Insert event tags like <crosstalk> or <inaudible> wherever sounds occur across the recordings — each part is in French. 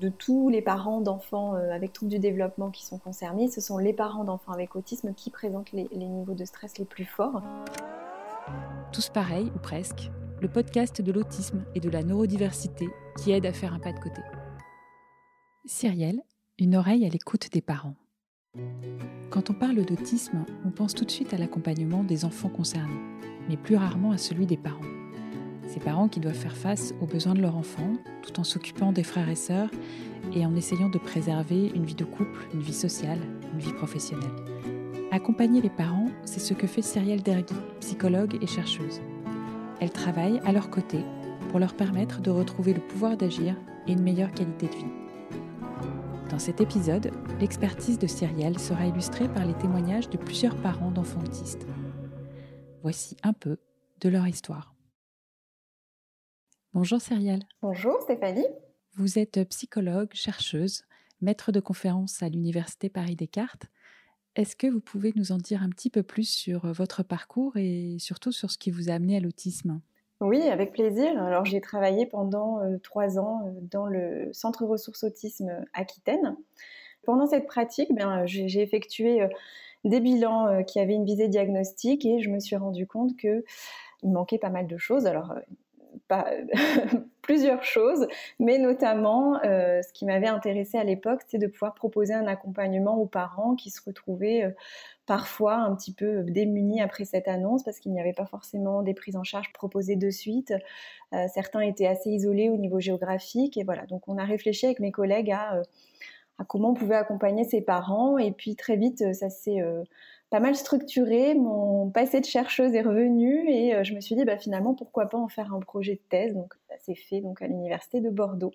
de tous les parents d'enfants avec troubles du développement qui sont concernés, ce sont les parents d'enfants avec autisme qui présentent les, les niveaux de stress les plus forts. Tous pareils, ou presque, le podcast de l'autisme et de la neurodiversité qui aide à faire un pas de côté. Cyrielle, une oreille à l'écoute des parents. Quand on parle d'autisme, on pense tout de suite à l'accompagnement des enfants concernés, mais plus rarement à celui des parents. Ces parents qui doivent faire face aux besoins de leur enfant, tout en s'occupant des frères et sœurs et en essayant de préserver une vie de couple, une vie sociale, une vie professionnelle. Accompagner les parents, c'est ce que fait Cyrielle Dergui, psychologue et chercheuse. Elle travaille à leur côté pour leur permettre de retrouver le pouvoir d'agir et une meilleure qualité de vie. Dans cet épisode, l'expertise de Cyrielle sera illustrée par les témoignages de plusieurs parents d'enfants autistes. Voici un peu de leur histoire. Bonjour Cyrielle. Bonjour Stéphanie. Vous êtes psychologue, chercheuse, maître de conférences à l'Université Paris-Descartes. Est-ce que vous pouvez nous en dire un petit peu plus sur votre parcours et surtout sur ce qui vous a amené à l'autisme? Oui, avec plaisir. Alors j'ai travaillé pendant euh, trois ans euh, dans le Centre ressources autisme Aquitaine. Pendant cette pratique, ben, j'ai effectué euh, des bilans qui avaient une visée diagnostique et je me suis rendu compte que il manquait pas mal de choses. Alors pas <laughs> plusieurs choses, mais notamment ce qui m'avait intéressé à l'époque, c'est de pouvoir proposer un accompagnement aux parents qui se retrouvaient parfois un petit peu démunis après cette annonce parce qu'il n'y avait pas forcément des prises en charge proposées de suite. Euh, certains étaient assez isolés au niveau géographique et voilà. Donc on a réfléchi avec mes collègues à, euh, comment on pouvait accompagner ces parents et puis très vite euh, ça s'est pas mal structuré. Mon passé de chercheuse est revenu et je me suis dit bah, finalement pourquoi pas en faire un projet de thèse. Donc ça s'est fait donc à l'université de Bordeaux.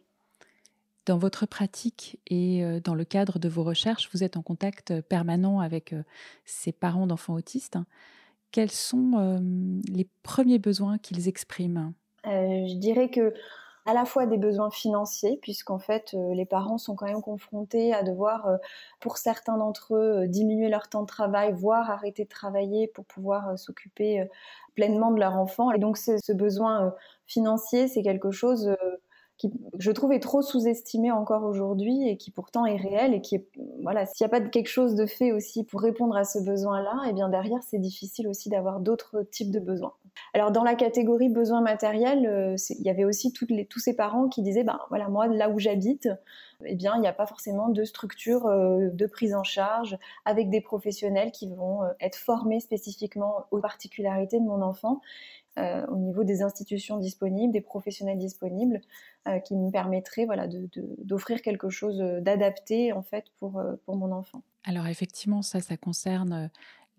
Dans votre pratique et euh, dans le cadre de vos recherches, vous êtes en contact euh, permanent avec euh, ces parents d'enfants autistes. Quels sont les premiers besoins qu'ils expriment? Je dirais que à la fois des besoins financiers, puisqu'en fait les parents sont quand même confrontés à devoir, pour certains d'entre eux, diminuer leur temps de travail, voire arrêter de travailler pour pouvoir s'occuper pleinement de leur enfant. Et donc ce besoin financier, c'est quelque chose qui, je trouve, est trop sous-estimé encore aujourd'hui et qui pourtant est réel et qui est, voilà, s'il n'y a pas quelque chose de fait aussi pour répondre à ce besoin-là, et eh bien derrière, c'est difficile aussi d'avoir d'autres types de besoins. Alors dans la catégorie besoins matériels, euh, il y avait aussi tous ces parents qui disaient, ben voilà, moi là où j'habite, eh bien il n'y a pas forcément de structure euh, de prise en charge avec des professionnels qui vont euh, être formés spécifiquement aux particularités de mon enfant au niveau des institutions disponibles, des professionnels disponibles, qui me permettraient voilà, d'offrir quelque chose d'adapté en fait pour, pour mon enfant. Alors effectivement, ça, ça concerne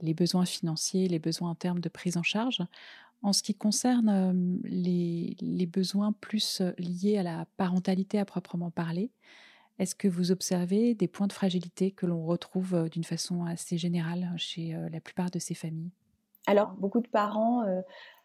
les besoins financiers, les besoins en termes de prise en charge. En ce qui concerne les, besoins plus liés à la parentalité à proprement parler, est-ce que vous observez des points de fragilité que l'on retrouve d'une façon assez générale chez la plupart de ces familles? Alors, beaucoup de parents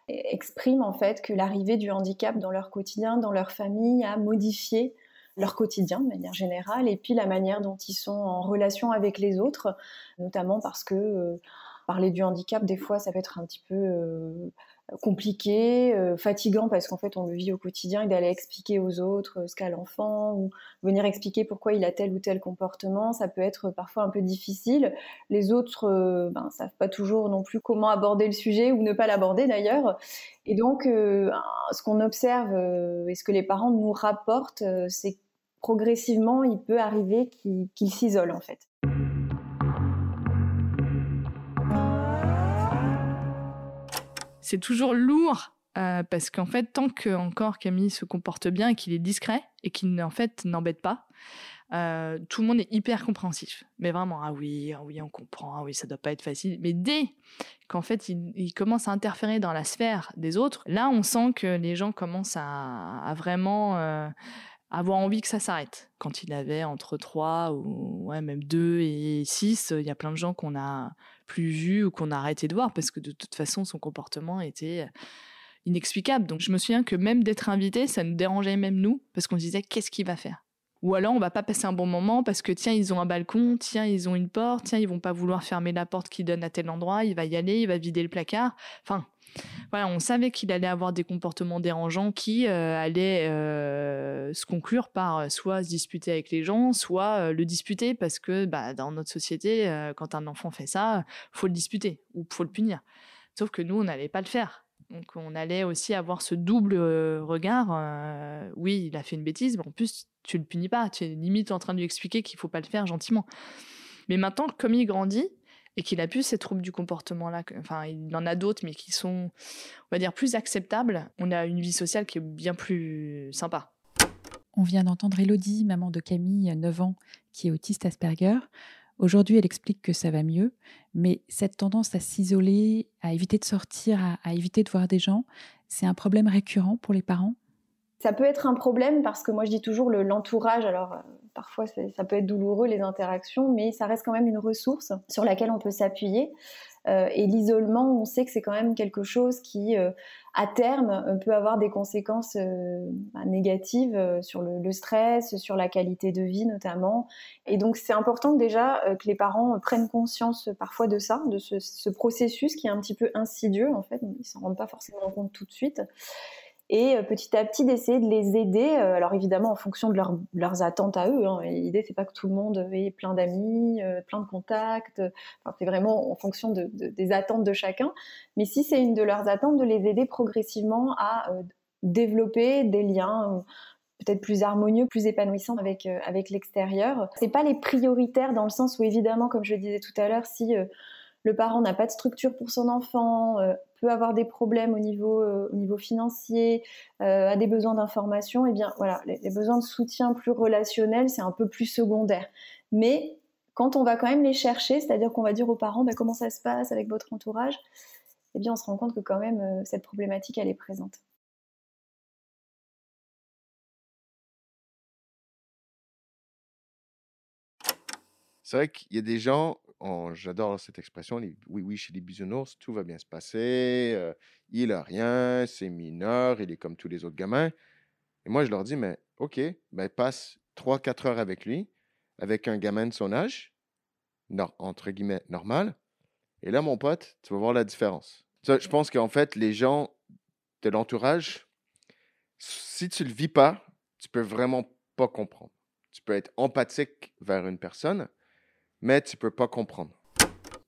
expriment en fait que l'arrivée du handicap dans leur quotidien, dans leur famille, a modifié leur quotidien de manière générale et puis la manière dont ils sont en relation avec les autres, notamment parce que parler du handicap, des fois, ça peut être un petit peu euh, compliqué, euh, fatigant parce qu'en fait on le vit au quotidien et d'aller expliquer aux autres euh, ce qu'a l'enfant ou venir expliquer pourquoi il a tel ou tel comportement, ça peut être parfois un peu difficile. Les autres euh, ben, savent pas toujours non plus comment aborder le sujet ou ne pas l'aborder d'ailleurs. Et donc ce qu'on observe et ce que les parents nous rapportent, c'est progressivement il peut arriver qu'ils s'isolent en fait. C'est toujours lourd euh, parce qu'en fait, tant que encore Camille se comporte bien et qu'il est discret et qu'il en fait n'embête pas, euh, tout le monde est hyper compréhensif. Mais vraiment, ah oui, ah oui, on comprend, ah oui, ça doit pas être facile. Mais dès qu'en fait, il, commence à interférer dans la sphère des autres, là, on sent que les gens commencent à, vraiment euh, avoir envie que ça s'arrête. Quand il avait entre 3 ou même 2 et 6, il y a plein de gens qu'on a plus vu ou qu'on a arrêté de voir parce que de toute façon son comportement était inexplicable. Donc je me souviens que même d'être invité, ça nous dérangeait même nous parce qu'on disait qu'est-ce qu'il va faire? Ou alors on va pas passer un bon moment parce que tiens ils ont un balcon, tiens ils ont une porte, tiens ils vont pas vouloir fermer la porte qui donne à tel endroit, il va y aller, il va vider le placard. Enfin voilà, on savait qu'il allait avoir des comportements dérangeants qui euh, allaient euh, se conclure par euh, soit se disputer avec les gens, soit le disputer parce que bah, dans notre société, quand un enfant fait ça, faut le disputer ou faut le punir. Sauf que nous, on n'allait pas le faire. Donc on allait aussi avoir ce double regard. oui, il a fait une bêtise, mais en plus, tu le punis pas. Tu es limite en train de lui expliquer qu'il faut pas le faire gentiment. Mais maintenant, comme il grandit, et qu'il a plus ces troubles du comportement là. Enfin, il en a d'autres, mais qui sont, on va dire, plus acceptables. On a une vie sociale qui est bien plus sympa. On vient d'entendre Elodie, maman de Camille, 9 ans, qui est autiste Asperger. Aujourd'hui, elle explique que ça va mieux, mais cette tendance à s'isoler, à éviter de sortir, à, éviter de voir des gens, c'est un problème récurrent pour les parents? Ça peut être un problème parce que moi je dis toujours l'entourage, alors euh, parfois ça peut être douloureux les interactions, mais ça reste quand même une ressource sur laquelle on peut s'appuyer. Euh, et l'isolement, on sait que c'est quand même quelque chose qui, euh, à terme, peut avoir des conséquences bah, négatives sur le, stress, sur la qualité de vie notamment. Et donc c'est important déjà que les parents prennent conscience parfois de ça, de ce, ce, processus qui est un petit peu insidieux en fait, ils s'en rendent pas forcément compte tout de suite et euh, petit à petit d'essayer de les aider. Euh, alors évidemment en fonction de leurs attentes à eux. Hein. L'idée c'est pas que tout le monde ait plein d'amis, euh, plein de contacts. C'est vraiment en fonction de, des attentes de chacun. Mais si c'est une de leurs attentes, de les aider progressivement à développer des liens peut-être plus harmonieux, plus épanouissants avec avec l'extérieur. Pas les prioritaires dans le sens où évidemment, comme je le disais tout à l'heure, si le parent n'a pas de structure pour son enfant, euh, peut avoir des problèmes au niveau, euh, financier, euh, a des besoins d'information, et eh bien voilà, les, besoins de soutien plus relationnel, c'est un peu plus secondaire. Mais quand on va quand même les chercher, c'est-à-dire qu'on va dire aux parents bah, comment ça se passe avec votre entourage, eh bien on se rend compte que quand même cette problématique elle est présente. C'est vrai qu'il y a des gens j'adore cette expression, oui, oui, chez les bisounours, tout va bien se passer, euh, il a rien, c'est mineur, il est comme tous les autres gamins. Et moi, je leur dis, mais OK, ben, passe 3-4 heures avec lui, avec un gamin de son âge, entre guillemets, normal. Et là, mon pote, tu vas voir la différence. je pense qu'en fait, les gens de l'entourage, si tu le vis pas, tu peux vraiment pas comprendre. Tu peux être empathique vers une personne, mais tu peux pas comprendre.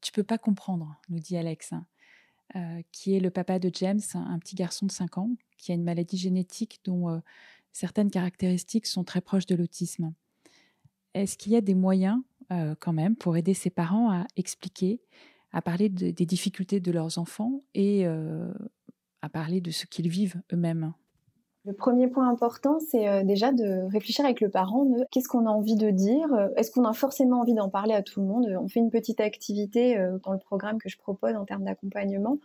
Tu peux pas comprendre, nous dit Alex, hein. euh, qui est le papa de James, un petit garçon de 5 ans, qui a une maladie génétique dont euh, certaines caractéristiques sont très proches de l'autisme. Est-ce qu'il y a des moyens, euh, quand même, pour aider ses parents à expliquer, à parler des difficultés de leurs enfants et à parler de ce qu'ils vivent eux-mêmes? Le premier point important, c'est euh, déjà de réfléchir avec le parent qu'est-ce qu'on a envie de dire, euh, est-ce qu'on a forcément envie d'en parler à tout le monde. On fait une petite activité euh, dans le programme que je propose en termes d'accompagnement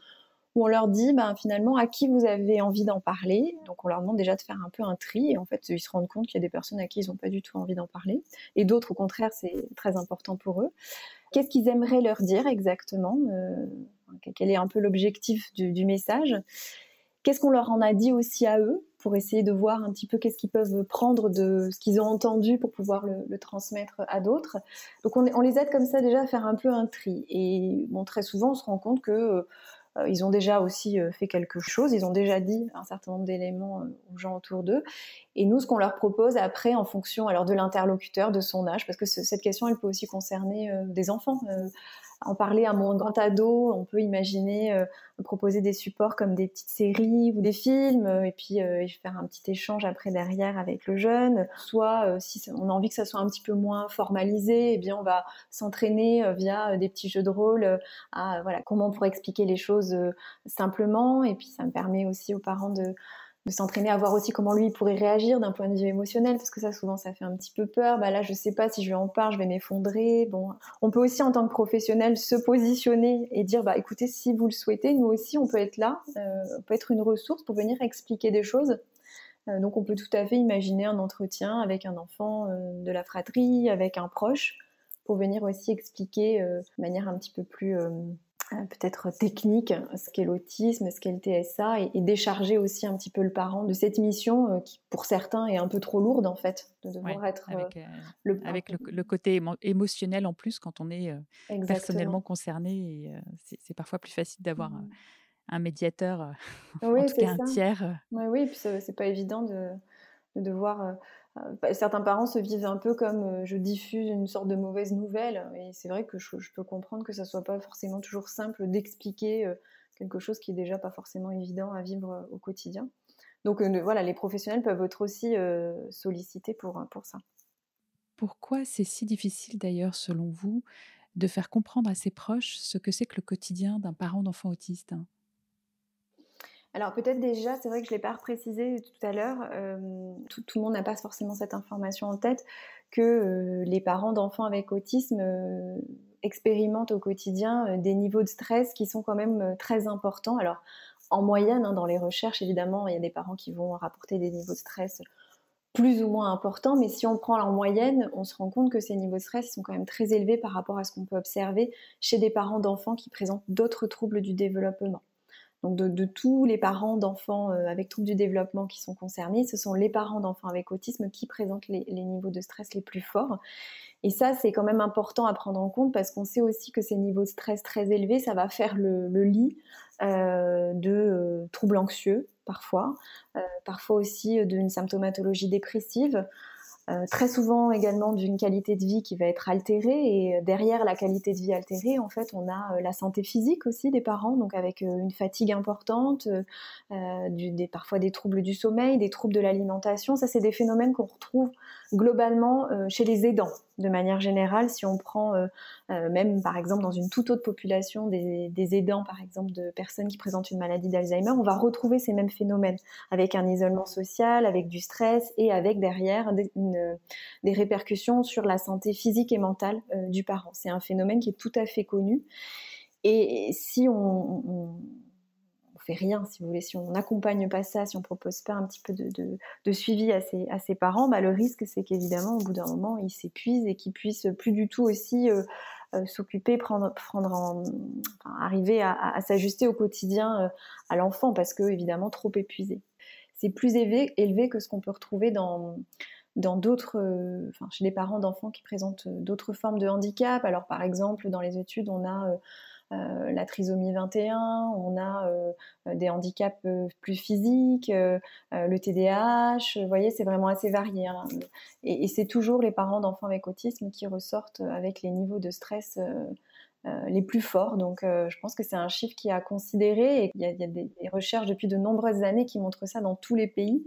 où on leur dit ben, finalement à qui vous avez envie d'en parler. Donc on leur demande déjà de faire un peu un tri et en fait ils se rendent compte qu'il y a des personnes à qui ils n'ont pas du tout envie d'en parler et d'autres au contraire c'est très important pour eux. Qu'est-ce qu'ils aimeraient leur dire exactement Quel est un peu l'objectif du message? Qu'est-ce qu'on leur en a dit aussi à eux? Pour essayer de voir un petit peu qu'est-ce qu'ils peuvent prendre de ce qu'ils ont entendu pour pouvoir le, transmettre à d'autres. Donc on, les aide comme ça déjà à faire un peu un tri. Et bon, très souvent on se rend compte que euh, ils ont déjà aussi euh, fait quelque chose, ils ont déjà dit un certain nombre d'éléments euh, aux gens autour d'eux. Et nous, ce qu'on leur propose après, en fonction alors de l'interlocuteur, de son âge, parce que cette question, elle peut aussi concerner des enfants en parler à mon grand ado, on peut imaginer euh, proposer des supports comme des petites séries ou des films, euh, et puis euh, faire un petit échange après derrière avec le jeune. Soit, si on a envie que ça soit un petit peu moins formalisé, eh bien on va s'entraîner via des petits jeux de rôle à voilà comment on pourrait expliquer les choses simplement. Et puis ça me permet aussi aux parents de de s'entraîner à voir aussi comment lui pourrait réagir d'un point de vue émotionnel parce que ça souvent ça fait un petit peu peur. Bah là je sais pas si je lui en parle je vais m'effondrer. Bon on peut aussi en tant que professionnel se positionner et dire bah écoutez si vous le souhaitez nous aussi on peut être là euh, on peut être une ressource pour venir expliquer des choses. Euh, donc on peut tout à fait imaginer un entretien avec un enfant euh, de la fratrie avec un proche pour venir aussi expliquer de manière un petit peu plus peut-être technique, ce qu'est l'autisme, ce qu'est le TSA, et, décharger aussi un petit peu le parent de cette mission qui, pour certains, est un peu trop lourde en fait, de devoir être avec, le, avec le, côté émotionnel en plus quand on est personnellement concerné. c'est parfois plus facile d'avoir mmh. un médiateur, <laughs> oui, en tout cas un tiers. Oui, oui, puis c'est pas évident de, de devoir certains parents se vivent un peu comme je diffuse une sorte de mauvaise nouvelle. Et c'est vrai que je, peux comprendre que ça soit pas forcément toujours simple d'expliquer quelque chose qui est déjà pas forcément évident à vivre au quotidien. Donc voilà, les professionnels peuvent être aussi sollicités pour, pour ça. Pourquoi c'est si difficile d'ailleurs, selon vous, de faire comprendre à ses proches ce que c'est que le quotidien d'un parent d'enfant autiste? Alors peut-être déjà, c'est vrai que je ne l'ai pas précisé tout à l'heure, euh, tout, le monde n'a pas forcément cette information en tête, que euh, les parents d'enfants avec autisme euh, expérimentent au quotidien des niveaux de stress qui sont quand même très importants. Alors en moyenne, hein, dans les recherches, évidemment, il y a des parents qui vont rapporter des niveaux de stress plus ou moins importants, mais si on prend en moyenne, on se rend compte que ces niveaux de stress sont quand même très élevés par rapport à ce qu'on peut observer chez des parents d'enfants qui présentent d'autres troubles du développement donc de, tous les parents d'enfants euh, avec troubles du développement qui sont concernés, ce sont les parents d'enfants avec autisme qui présentent les, niveaux de stress les plus forts. Et ça, c'est quand même important à prendre en compte parce qu'on sait aussi que ces niveaux de stress très élevés, ça va faire le, lit euh, de euh, troubles anxieux parfois, parfois aussi d'une symptomatologie dépressive. Euh, très souvent également d'une qualité de vie qui va être altérée et derrière la qualité de vie altérée en fait on a euh, la santé physique aussi des parents donc avec euh, une fatigue importante des, parfois des troubles du sommeil des troubles de l'alimentation. Ça c'est des phénomènes qu'on retrouve globalement chez les aidants de manière générale, si on prend euh, euh, même par exemple dans une toute autre population des, aidants, par exemple de personnes qui présentent une maladie d'Alzheimer, on va retrouver ces mêmes phénomènes avec un isolement social, avec du stress et avec derrière des, répercussions sur la santé physique et mentale euh, du parent. C'est un phénomène qui est tout à fait connu. Et si on fait rien, si vous voulez, si on n'accompagne pas ça, si on propose pas un petit peu de, suivi à ses, parents, bah, le risque c'est qu'évidemment au bout d'un moment ils s'épuisent et qu'ils puissent plus du tout aussi euh, euh, s'occuper, prendre, prendre arriver à, s'ajuster au quotidien euh, à l'enfant parce que évidemment trop épuisé. C'est plus élevé, que ce qu'on peut retrouver dans dans d'autres, enfin, chez les parents d'enfants qui présentent d'autres formes de handicap. Alors, par exemple, dans les études, on a la trisomie 21, on a euh, des handicaps euh, plus physiques, le TDAH, vous voyez, c'est vraiment assez varié. Hein. Et, c'est toujours les parents d'enfants avec autisme qui ressortent avec les niveaux de stress les plus forts. Donc, je pense que c'est un chiffre qui a considéré et il y a, des, recherches depuis de nombreuses années qui montrent ça dans tous les pays.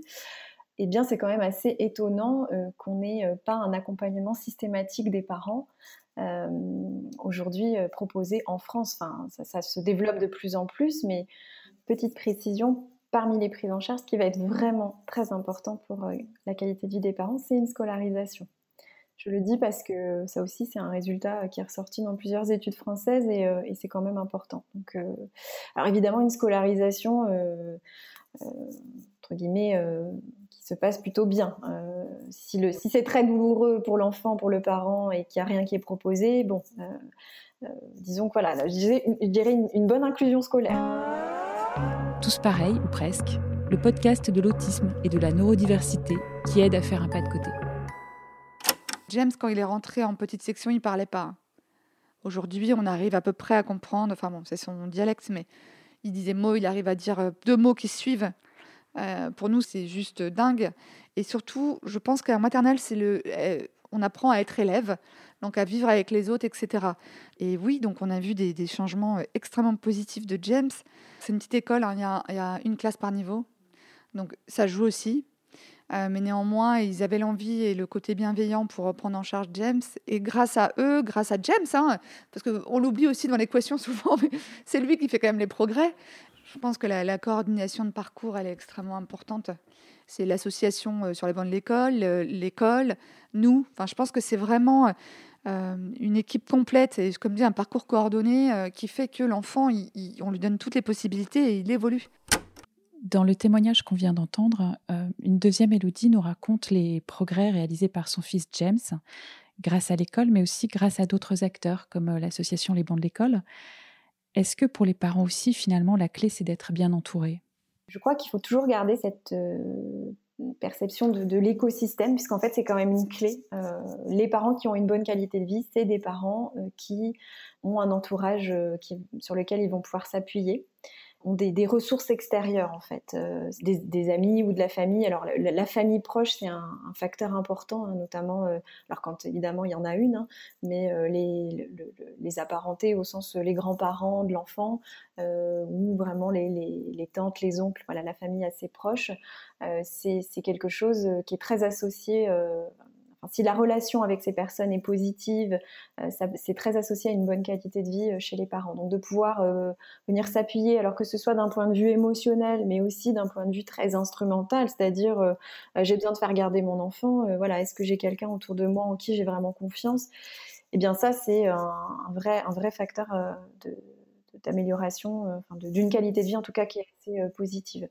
Eh bien, c'est quand même assez étonnant qu'on n'ait pas un accompagnement systématique des parents euh, aujourd'hui euh, proposé en France. Enfin, ça, se développe de plus en plus, mais petite précision, parmi les prises en charge, ce qui va être vraiment très important pour euh, la qualité de vie des parents, c'est une scolarisation. Je le dis parce que ça aussi, c'est un résultat qui est ressorti dans plusieurs études françaises et, c'est quand même important. Alors évidemment, une scolarisation, entre guillemets, qui se passe plutôt bien. Euh, si, le, si c'est très douloureux pour l'enfant, pour le parent et qu'il n'y a rien qui est proposé, bon, euh, euh, disons que voilà, je dirais, une, bonne inclusion scolaire. Tous pareils, ou presque, le podcast de l'autisme et de la neurodiversité qui aide à faire un pas de côté. James, quand il est rentré en petite section, il parlait pas. Aujourd'hui, on arrive à peu près à comprendre, enfin bon, c'est son dialecte, mais il disait mots, il arrive à dire deux mots qui suivent. Euh, pour nous, c'est juste dingue. Et surtout, je pense qu'en maternelle, euh, on apprend à être élève, donc à vivre avec les autres, etc. Et oui, donc on a vu des, changements euh, extrêmement positifs de James. C'est une petite école, hein, il, y a, une classe par niveau, donc ça joue aussi. mais néanmoins, ils avaient l'envie et le côté bienveillant pour prendre en charge James. Et grâce à eux, grâce à James, hein, parce qu'on l'oublie aussi dans l'équation <laughs> souvent, c'est lui qui fait quand même les progrès. Je pense que la, coordination de parcours, elle est extrêmement importante. C'est l'association euh, sur les bancs de l'école, l'école, nous. Enfin, je pense que c'est vraiment euh, une équipe complète et, comme dit, un parcours coordonné euh, qui fait que l'enfant, on lui donne toutes les possibilités et il évolue. Dans le témoignage qu'on vient d'entendre, une deuxième Élodie nous raconte les progrès réalisés par son fils James, grâce à l'école, mais aussi grâce à d'autres acteurs comme l'association Les Bancs de l'école. Est-ce que pour les parents aussi, finalement, la clé, c'est d'être bien entouré? Je crois qu'il faut toujours garder cette perception de, l'écosystème, puisqu'en fait, c'est quand même une clé. les parents qui ont une bonne qualité de vie, c'est des parents qui ont un entourage sur lequel ils vont pouvoir s'appuyer ont des, ressources extérieures en fait, euh, des, amis ou de la famille. Alors la, famille proche c'est un, facteur important, hein, notamment euh, alors quand évidemment il y en a une, hein, mais euh, les, les, apparentés au sens les grands-parents de l'enfant ou vraiment les, les, tantes, les oncles, voilà la famille assez proche, c'est quelque chose qui est très associé si la relation avec ces personnes est positive, euh, c'est très associé à une bonne qualité de vie euh, chez les parents. Donc de pouvoir euh, venir s'appuyer, alors que ce soit d'un point de vue émotionnel, mais aussi d'un point de vue très instrumental, c'est-à-dire j'ai besoin de faire garder mon enfant, voilà, est-ce que j'ai quelqu'un autour de moi en qui j'ai vraiment confiance? Eh bien ça, c'est un, vrai, un vrai facteur d'amélioration, d'une qualité de vie en tout cas qui est assez positive.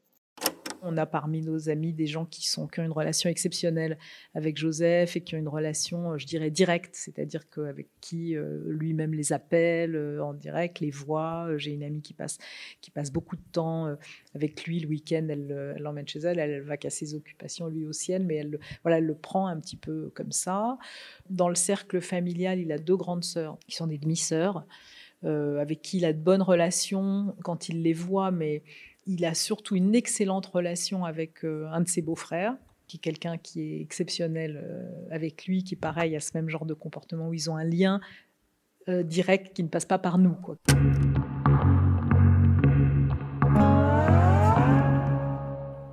On a parmi nos amis des gens qui, sont, ont une relation exceptionnelle avec Joseph et qui ont une relation, euh, je dirais, directe, c'est-à-dire qu'avec qui euh, lui-même les appelle euh, en direct, les voit. J'ai une amie qui passe, qui passe beaucoup de temps avec lui le week-end, elle l'emmène chez elle, elle va qu'à ses occupations, lui aussi, elle, mais elle, voilà, elle le prend un petit peu comme ça. Dans le cercle familial, il a deux grandes sœurs qui sont des demi-sœurs. avec qui il a de bonnes relations quand il les voit, mais il a surtout une excellente relation avec euh, un de ses beaux-frères, qui est quelqu'un qui est exceptionnel euh, avec lui, qui pareil, à ce même genre de comportement où ils ont un lien euh, direct qui ne passe pas par nous.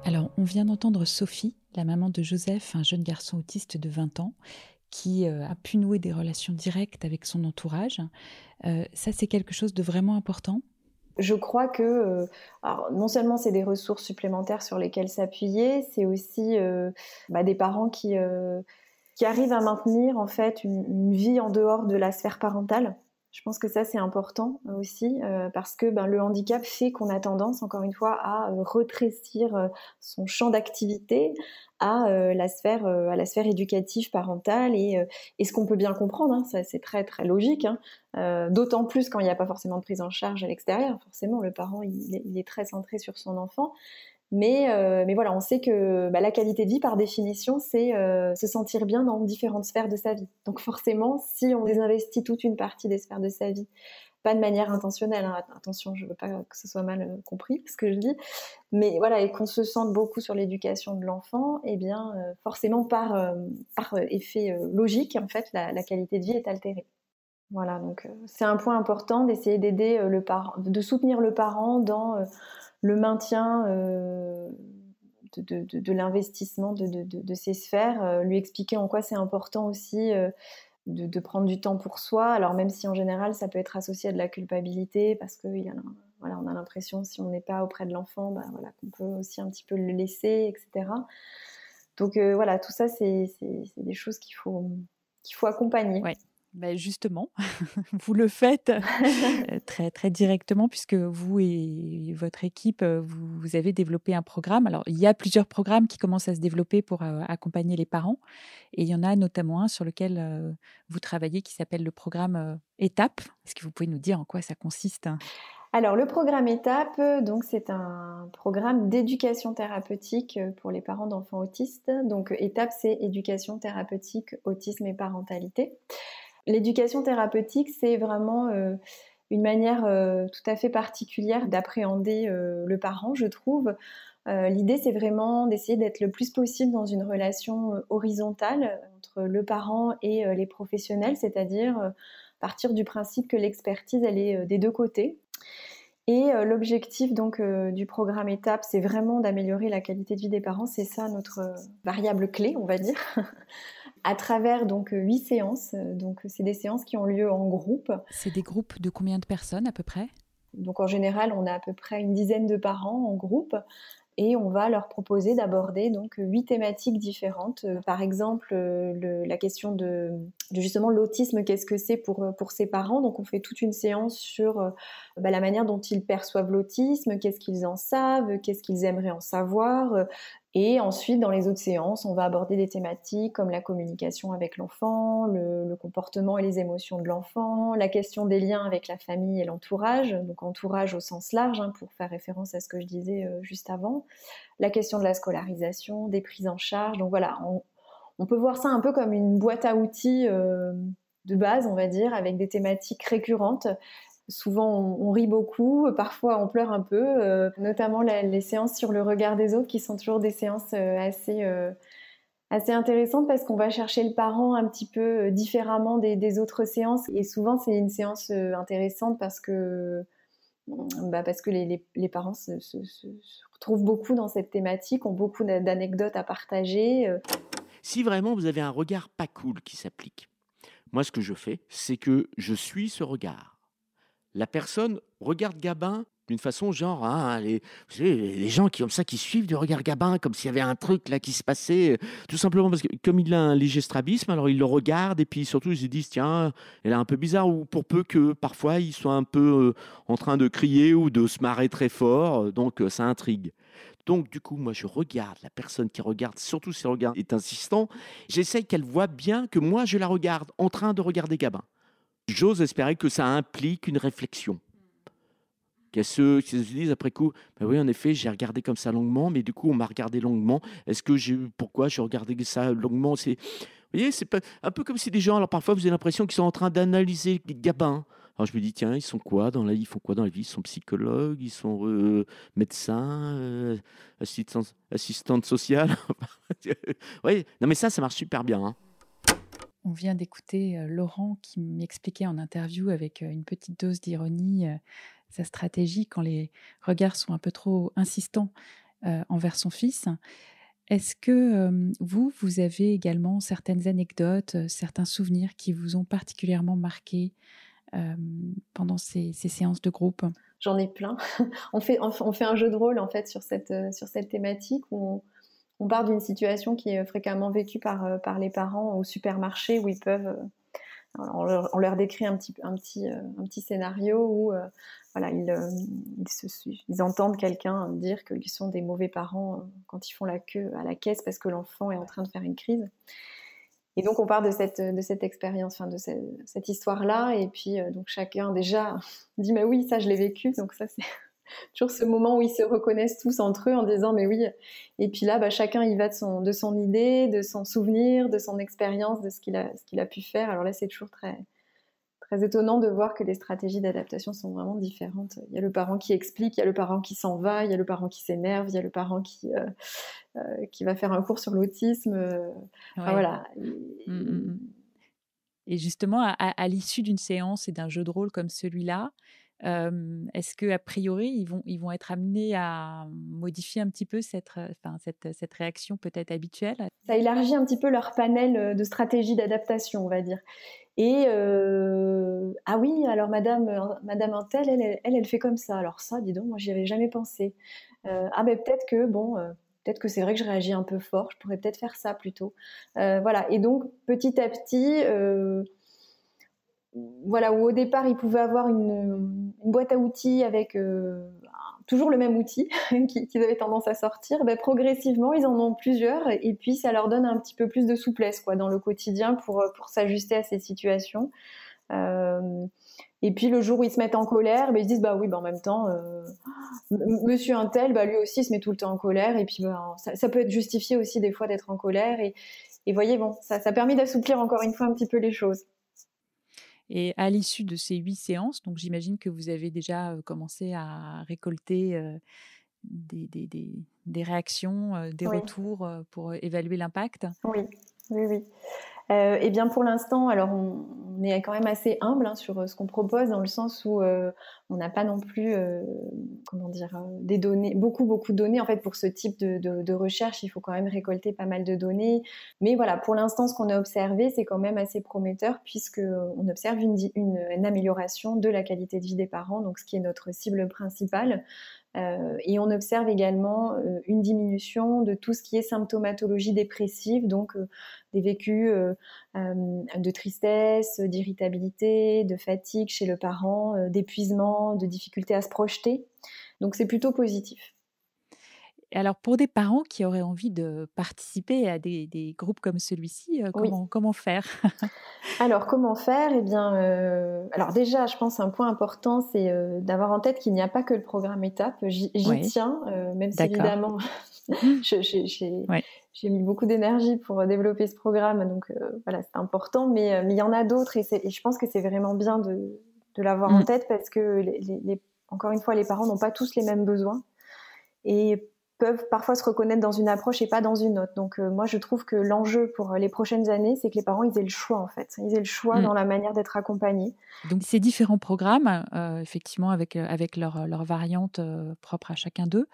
Alors, on vient d'entendre Sophie, la maman de Joseph, un jeune garçon autiste de 20 ans, qui a pu nouer des relations directes avec son entourage. ça, c'est quelque chose de vraiment important je crois que euh, non seulement c'est des ressources supplémentaires sur lesquelles s'appuyer, c'est aussi euh, bah, des parents qui, euh, qui arrivent à maintenir en fait une, vie en dehors de la sphère parentale. Je pense que ça c'est important aussi parce que ben, le handicap fait qu'on a tendance encore une fois à rétrécir son champ d'activité à la sphère à la sphère éducative parentale et, ce qu'on peut bien comprendre, hein, ça c'est très très logique. Hein, euh, d'autant plus quand il n'y a pas forcément de prise en charge à l'extérieur. Forcément, le parent, il est, très centré sur son enfant. Mais, euh, mais voilà, on sait que bah, la qualité de vie, par définition, c'est euh, se sentir bien dans différentes sphères de sa vie. Donc forcément, si on désinvestit toute une partie des sphères de sa vie, pas de manière intentionnelle, hein, attention, je ne veux pas que ce soit mal compris ce que je dis, mais voilà, et qu'on se sente beaucoup sur l'éducation de l'enfant, eh bien, forcément, par, par effet logique, en fait, la qualité de vie est altérée. Voilà, donc euh, c'est un point important d'essayer d'aider euh, le parent, de soutenir le parent dans euh, le maintien de, l'investissement de, ces sphères, lui expliquer en quoi c'est important aussi de, prendre du temps pour soi. Alors même si en général ça peut être associé à de la culpabilité parce que voilà, on a l'impression si on n'est pas auprès de l'enfant, bah, voilà, qu'on peut aussi un petit peu le laisser, etc. Donc voilà, tout ça c'est des choses qu'il faut qu'il faut accompagner. Ben justement, <laughs> vous le faites <laughs> très, très directement puisque vous et votre équipe, vous, avez développé un programme. Alors, il y a plusieurs programmes qui commencent à se développer pour accompagner les parents. Et il y en a notamment un sur lequel vous travaillez qui s'appelle le programme Étape. Est-ce que vous pouvez nous dire en quoi ça consiste? Alors le programme Étape, donc c'est un programme d'éducation thérapeutique pour les parents d'enfants autistes. Donc Étape, c'est éducation thérapeutique, autisme et parentalité. L'éducation thérapeutique, c'est vraiment euh, une manière euh, tout à fait particulière d'appréhender euh, le parent, je trouve. L'idée, c'est vraiment d'essayer d'être le plus possible dans une relation horizontale entre le parent et les professionnels, c'est-à-dire partir du principe que l'expertise, elle est des deux côtés. Et l'objectif donc du programme étape, c'est vraiment d'améliorer la qualité de vie des parents. C'est ça notre variable clé, on va dire. <laughs> à travers donc huit séances. Donc c'est des séances qui ont lieu en groupe. C'est des groupes de combien de personnes à peu près? Donc en général, on a à peu près une dizaine de parents en groupe et on va leur proposer d'aborder donc huit thématiques différentes. Euh, par exemple, euh, la question de, justement l'autisme, qu'est-ce que c'est pour pour ses parents? Donc on fait toute une séance sur euh, bah, la manière dont ils perçoivent l'autisme, qu'est-ce qu'ils en savent, qu'est-ce qu'ils aimeraient en savoir, Et ensuite, dans les autres séances, on va aborder des thématiques comme la communication avec l'enfant, le, comportement et les émotions de l'enfant, la question des liens avec la famille et l'entourage, donc entourage au sens large, hein, pour faire référence à ce que je disais euh, juste avant, la question de la scolarisation, des prises en charge. Donc voilà, on, peut voir ça un peu comme une boîte à outils euh, de base, on va dire, avec des thématiques récurrentes Souvent, on, rit beaucoup, parfois on pleure un peu, euh, notamment les séances sur le regard des autres qui sont toujours des séances euh, assez, euh, assez intéressantes parce qu'on va chercher le parent un petit peu différemment des, autres séances. Et souvent, c'est une séance intéressante parce que, bah parce que les, les, parents se, se, retrouvent beaucoup dans cette thématique, ont beaucoup d'anecdotes à partager. Si vraiment vous avez un regard pas cool qui s'applique, moi ce que je fais, c'est que je suis ce regard la personne regarde Gabin d'une façon genre, hein, les, les, gens qui comme ça qui suivent du regard Gabin comme s'il y avait un truc là qui se passait, tout simplement parce que comme il a un léger strabisme, alors il le regarde et puis surtout ils se disent tiens, elle est un peu bizarre ou pour peu que parfois ils soient un peu euh, en train de crier ou de se marrer très fort, euh, donc euh, ça intrigue. Donc, du coup, moi, je regarde la personne qui regarde, surtout si le regard est insistant. J'essaye qu'elle voit bien que moi, je la regarde en train de regarder Gabin. J'ose espérer que ça implique une réflexion. A ceux qui se disent après coup, ben oui, en effet, j'ai regardé comme ça longuement, mais du coup, on m'a regardé longuement. Est-ce que j'ai, pourquoi j'ai regardé ça longuement? C'est, vous voyez, c'est un peu comme si des gens, alors parfois, vous avez l'impression qu'ils sont en train d'analyser les gabins. Alors je me dis, tiens, ils sont quoi dans la Ils font quoi dans la vie? Ils sont psychologues, ils sont euh, médecins, assistantes, sociales. oui, non mais ça, ça marche super bien. Hein. On vient d'écouter Laurent qui m'expliquait en interview avec une petite dose d'ironie sa stratégie quand les regards sont un peu trop insistants envers son fils. Est-ce que vous, vous avez également certaines anecdotes, certains souvenirs qui vous ont particulièrement marqué pendant ces, séances de groupe? J'en ai plein. <laughs> on, fait, un jeu de rôle en fait sur cette, sur cette thématique où on part d'une situation qui est fréquemment vécue par, euh, par les parents au supermarché où ils peuvent. Euh, on leur, décrit un petit, un petit, euh, un petit scénario où voilà, ils, ils, entendent quelqu'un dire qu'ils sont des mauvais parents quand ils font la queue à la caisse parce que l'enfant est en train de faire une crise. Et donc on part de cette, de cette expérience, de cette, cette histoire-là, et puis donc chacun déjà <laughs> dit mais oui ça je l'ai vécu, donc ça c'est toujours ce moment où ils se reconnaissent tous entre eux en disant mais oui. Et puis là, bah, chacun y va de son, de son idée, de son souvenir, de son expérience, de ce qu'il a, ce qu'il a pu faire. Alors là, c'est toujours très, très étonnant de voir que les stratégies d'adaptation sont vraiment différentes. Il y a le parent qui explique, il y a le parent qui s'en va, il y a le parent qui s'énerve, il y a le parent qui, euh, euh, qui va faire un cours sur l'autisme. voilà. Mmh, mmh, mmh. Et justement, à, à l'issue d'une séance et d'un jeu de rôle comme celui-là, est-ce que a priori ils vont ils vont être amenés à modifier un petit peu cette cette, cette réaction peut-être habituelle? Ça élargit un petit peu leur panel de stratégies d'adaptation, on va dire. Et ah oui, alors Madame Madame Antel, elle, elle, elle, fait comme ça. Alors ça, dis donc, moi j'y avais jamais pensé. ah ben peut-être que bon. Peut-être que c'est vrai que je réagis un peu fort, je pourrais peut-être faire ça plutôt. voilà, et donc petit à petit, voilà, où au départ ils pouvaient avoir une, boîte à outils avec euh, toujours le même outil <laughs> qu'ils avaient tendance à sortir, ben, progressivement ils en ont plusieurs et puis ça leur donne un petit peu plus de souplesse quoi, dans le quotidien pour, pour s'ajuster à ces situations. Euh, et puis le jour où ils se mettent en colère, ben, ils se disent bah oui, bah, en même temps, euh, Monsieur Intel, bah, lui aussi se met tout le temps en colère et puis bah, ça, peut être justifié aussi des fois d'être en colère et, et voyez bon, ça, ça permet d'assouplir encore une fois un petit peu les choses. Et à l'issue de ces huit séances, donc j'imagine que vous avez déjà commencé à récolter des, des, des, des, réactions, des retours pour évaluer l'impact? Oui, oui, oui. Euh, eh bien, pour l'instant, alors on, est quand même assez humble hein, sur euh, ce qu'on propose, dans le sens où euh, on n'a pas non plus, comment dire, des données, beaucoup, beaucoup de données. En fait, pour ce type de, recherche, il faut quand même récolter pas mal de données. Mais voilà, pour l'instant, ce qu'on a observé, c'est quand même assez prometteur, puisque on observe une, une, amélioration de la qualité de vie des parents, donc ce qui est notre cible principale. Euh, et on observe également euh, une diminution de tout ce qui est symptomatologie dépressive, donc euh, des vécus de tristesse, d'irritabilité, de fatigue chez le parent, d'épuisement, de difficulté à se projeter. Donc c'est plutôt positif. Et alors, pour des parents qui auraient envie de participer à des, des groupes comme celui-ci, euh, Oui. comment, faire? <laughs> Alors, comment faire? Eh bien, euh, alors déjà, je pense un point important, c'est euh, d'avoir en tête qu'il n'y a pas que le programme étape. J'y tiens, même si évidemment, <laughs> je- j'ai Ouais. mis beaucoup d'énergie pour développer ce programme, donc voilà, c'est important. Mais mais il y en a d'autres et, je pense que c'est vraiment bien de, de l'avoir en Mm. tête parce que, les, les- les- encore une fois, les parents n'ont pas tous les mêmes besoins et peuvent parfois se reconnaître dans une approche et pas dans une autre. Donc euh, moi je trouve que l'enjeu pour les prochaines années, c'est que les parents ils aient le choix en fait. Ils aient le choix Mm. dans la manière d'être accompagnés. Donc, ces différents programmes, euh, effectivement, avec, euh, avec leurs leur variantes euh, propres à chacun d'eux,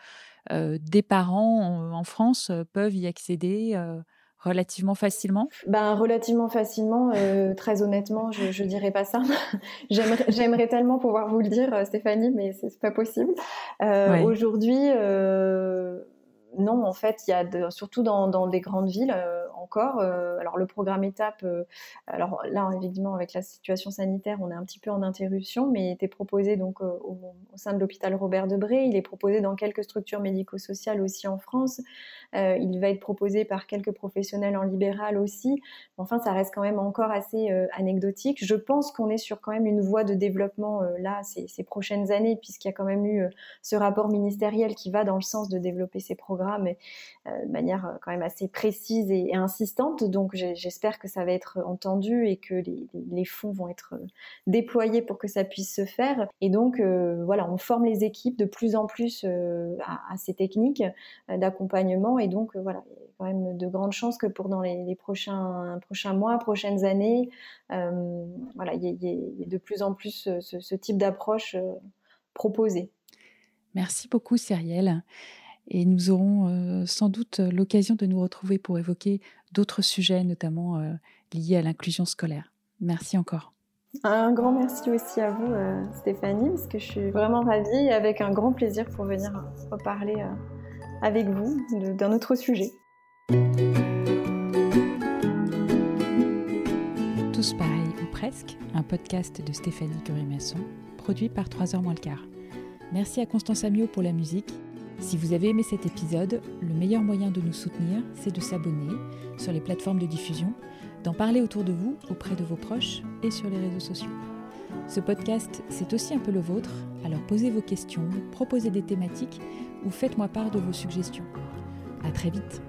euh, des parents en, en France euh, peuvent y accéder euh, relativement facilement? Ben relativement facilement, euh, très honnêtement, je, je dirais pas ça. <laughs> J'aimerais tellement pouvoir vous le dire, euh, Stéphanie, mais c'est c'est pas possible. Euh, Ouais. Aujourd'hui, euh, non, en fait, il y a surtout dans, des grandes villes euh, encore. euh, alors le programme étape, euh, alors là évidemment avec la situation sanitaire, on est un petit peu en interruption, mais il était proposé donc au, sein de l'hôpital Robert Debré. Il est proposé dans quelques structures médico-sociales aussi en France. Il va être proposé par quelques professionnels en libéral aussi. Enfin, ça reste quand même encore assez anecdotique. Je pense qu'on est sur quand même une voie de développement là ces, prochaines années, puisqu'il y a quand même eu ce rapport ministériel qui va dans le sens de développer ces programmes et, euh, de manière euh, quand même assez précise et, insistante. Donc, j'espère que ça va être entendu et que les, fonds vont être euh, déployés pour que ça puisse se faire. Et donc, voilà, on forme les équipes de plus en plus à, ces techniques d'accompagnement. Et donc, voilà, il y a quand même de grandes chances que pour dans les, prochains, prochains mois, prochaines années, voilà, il y, y y ait de plus en plus ce, type d'approche proposée. Merci beaucoup, Cyrielle. Et nous aurons euh, sans doute euh, l'occasion de nous retrouver pour évoquer d'autres sujets, notamment euh, liés à l'inclusion scolaire. Merci encore. Un grand merci aussi à vous, euh, Stéphanie, parce que je suis vraiment ravie et avec un grand plaisir pour venir reparler euh, avec vous d'un autre sujet. Tous pareils ou presque, un podcast de Stéphanie Curie-Masson, produit par 3h moins le quart. Merci à Constance Amiot pour la musique. Si vous avez aimé cet épisode, le meilleur moyen de nous soutenir, c'est de s'abonner sur les plateformes de diffusion, d'en parler autour de vous, auprès de vos proches et sur les réseaux sociaux. Ce podcast, c'est aussi un peu le vôtre, alors posez vos questions, proposez des thématiques ou faites-moi part de vos suggestions. À très vite